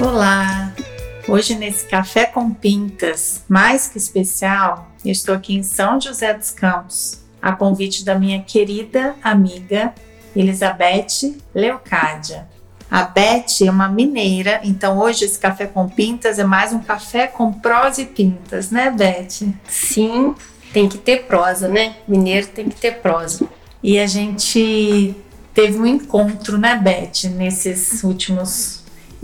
Olá! Hoje nesse Café com Pintas, mais que especial, estou aqui em São José dos Campos, a convite da minha querida amiga Elizabeth Leocádia. A Beth é uma mineira, então hoje esse café com pintas é mais um café com prosa e pintas, né, Beth? Sim, tem que ter prosa, né? Mineiro tem que ter prosa. E a gente teve um encontro, né, Beth, nesses últimos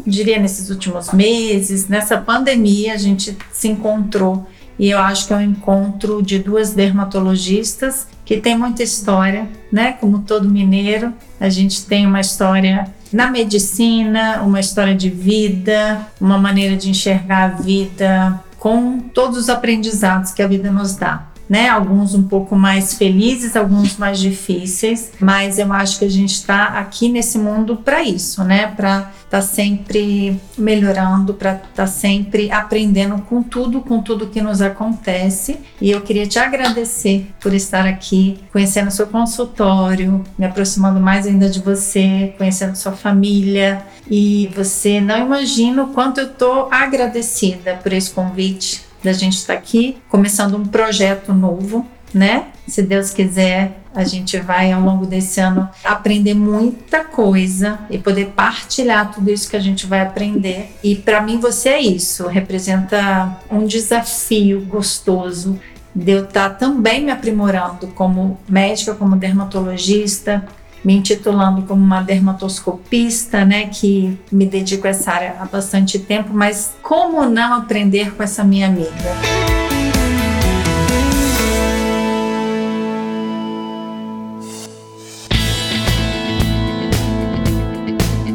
diria nesses últimos meses, nessa pandemia, a gente se encontrou. E eu acho que é um encontro de duas dermatologistas que tem muita história, né? Como todo mineiro, a gente tem uma história na medicina, uma história de vida, uma maneira de enxergar a vida com todos os aprendizados que a vida nos dá né? Alguns um pouco mais felizes, alguns mais difíceis, mas eu acho que a gente está aqui nesse mundo para isso, né? Para estar tá sempre melhorando, para estar tá sempre aprendendo com tudo, com tudo que nos acontece. E eu queria te agradecer por estar aqui, conhecendo seu consultório, me aproximando mais ainda de você, conhecendo sua família. E você não imagina o quanto eu estou agradecida por esse convite da gente estar tá aqui começando um projeto novo, né? Se Deus quiser, a gente vai ao longo desse ano aprender muita coisa e poder partilhar tudo isso que a gente vai aprender. E para mim você é isso, representa um desafio gostoso de eu estar tá também me aprimorando como médica, como dermatologista, me intitulando como uma dermatoscopista, né, que me dedico a essa área há bastante tempo, mas como não aprender com essa minha amiga?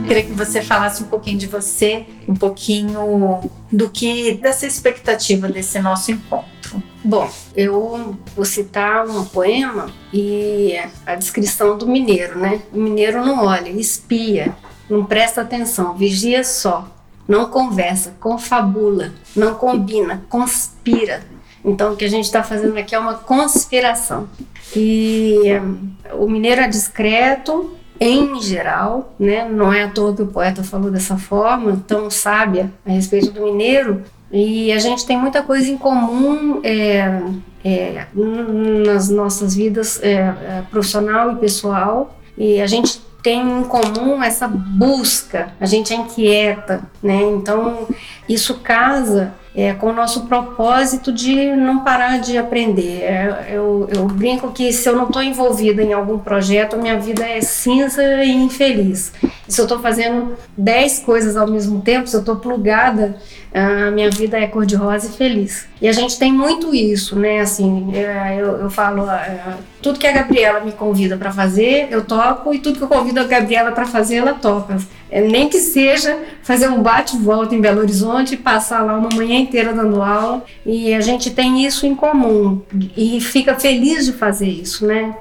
queria que você falasse um pouquinho de você, um pouquinho do que dessa expectativa desse nosso encontro. Bom, eu vou citar um poema e a descrição do mineiro, né? O mineiro não olha, espia, não presta atenção, vigia só, não conversa, confabula, não combina, conspira. Então, o que a gente está fazendo aqui é uma conspiração. E um, o mineiro é discreto, em geral, né? Não é à toa que o poeta falou dessa forma, tão sábia a respeito do mineiro. E a gente tem muita coisa em comum é, é, nas nossas vidas é, é profissional e pessoal. E a gente tem em comum essa busca, a gente é inquieta, né? Então isso casa é, com o nosso propósito de não parar de aprender. É, eu, eu, brinco que se eu não estou envolvida em algum projeto, minha vida é cinza e infeliz. Se eu estou fazendo 10 coisas ao mesmo tempo, se eu estou plugada, a minha vida é cor-de-rosa e feliz. E a gente tem muito isso, né? Assim, é, eu, eu falo, é, tudo que a Gabriela me convida para fazer, eu topo, e tudo que eu convido a Gabriela para fazer, ela topa. É, nem que seja fazer um bate-volta em Belo Horizonte e passar lá uma manhã inteira dando aula. E a gente tem isso em comum e fica feliz de fazer isso, né?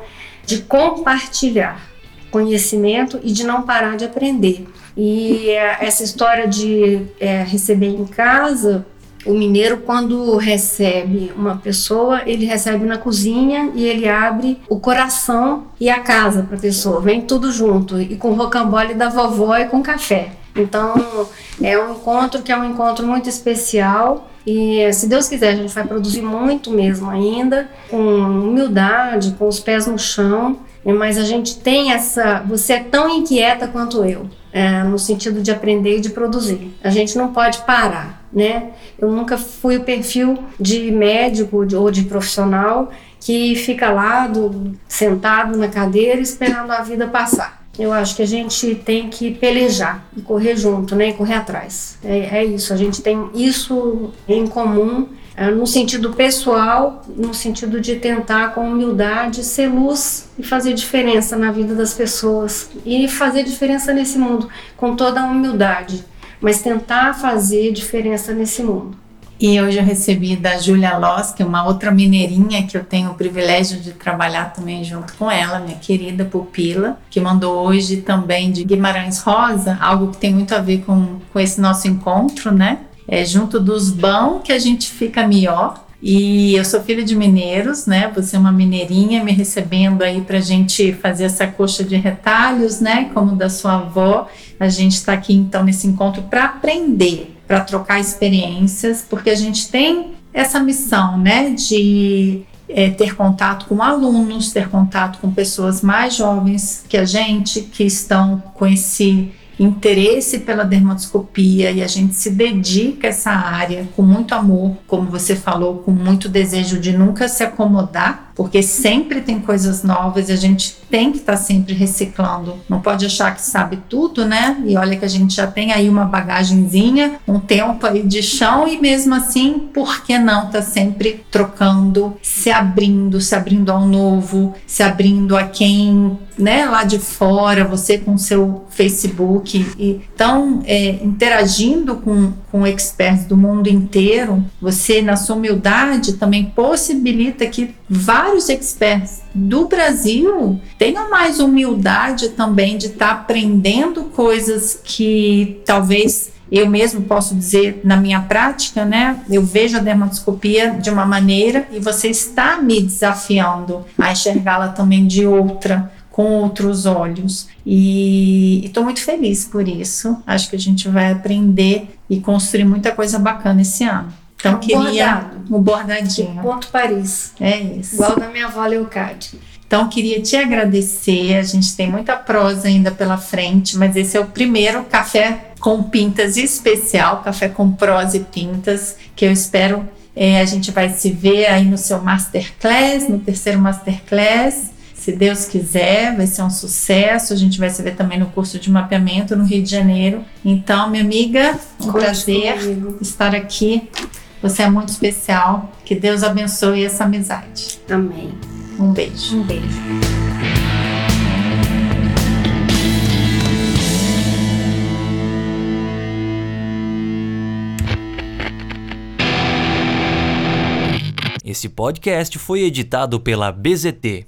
De compartilhar conhecimento e de não parar de aprender. E é, essa história de é, receber em casa, o mineiro, quando recebe uma pessoa, ele recebe na cozinha e ele abre o coração e a casa para a pessoa. Vem tudo junto, e com rocambole da vovó e com café. Então, é um encontro que é um encontro muito especial. E se Deus quiser, a gente vai produzir muito mesmo ainda, com humildade, com os pés no chão. Mas a gente tem essa. Você é tão inquieta quanto eu é, no sentido de aprender e de produzir. A gente não pode parar, né? Eu nunca fui o perfil de médico ou de profissional que fica lá do, sentado na cadeira esperando a vida passar. Eu acho que a gente tem que pelejar e correr junto, né? E correr atrás. É, é isso. A gente tem isso em comum no sentido pessoal, no sentido de tentar com humildade ser luz e fazer diferença na vida das pessoas e fazer diferença nesse mundo com toda a humildade, mas tentar fazer diferença nesse mundo. E hoje eu recebi da Júlia Loss, que é uma outra mineirinha que eu tenho o privilégio de trabalhar também junto com ela, minha querida pupila, que mandou hoje também de Guimarães Rosa, algo que tem muito a ver com, com esse nosso encontro, né? É junto dos bons que a gente fica melhor. E eu sou filha de mineiros, né? Você é uma mineirinha me recebendo aí pra gente fazer essa coxa de retalhos, né? Como da sua avó. A gente está aqui então nesse encontro para aprender, para trocar experiências, porque a gente tem essa missão, né? De é, ter contato com alunos, ter contato com pessoas mais jovens que a gente, que estão com esse interesse pela dermatoscopia e a gente se dedica a essa área com muito amor, como você falou, com muito desejo de nunca se acomodar porque sempre tem coisas novas e a gente tem que estar tá sempre reciclando. Não pode achar que sabe tudo, né? E olha que a gente já tem aí uma bagagenzinha, um tempo aí de chão e mesmo assim, por que não tá sempre trocando, se abrindo, se abrindo ao novo, se abrindo a quem, né, lá de fora, você com seu Facebook e então é, interagindo com, com experts do mundo inteiro, você na sua humildade também possibilita que vários vários experts do Brasil tenham mais humildade também de estar tá aprendendo coisas que talvez eu mesmo posso dizer na minha prática, né? Eu vejo a dermatoscopia de uma maneira e você está me desafiando a enxergá-la também de outra, com outros olhos. E estou muito feliz por isso. Acho que a gente vai aprender e construir muita coisa bacana esse ano. Então um queria bordado. um bordadinho. Ponto Paris. É isso. Igual da minha avó Leocádia. Então queria te agradecer. A gente tem muita prosa ainda pela frente, mas esse é o primeiro café com pintas especial, café com prosa e pintas, que eu espero é, a gente vai se ver aí no seu masterclass, no terceiro masterclass. Se Deus quiser, vai ser um sucesso. A gente vai se ver também no curso de mapeamento no Rio de Janeiro. Então, minha amiga, um Conte prazer comigo. estar aqui. Você é muito especial. Que Deus abençoe essa amizade. Amém. Um beijo. Um beijo. Esse podcast foi editado pela BZT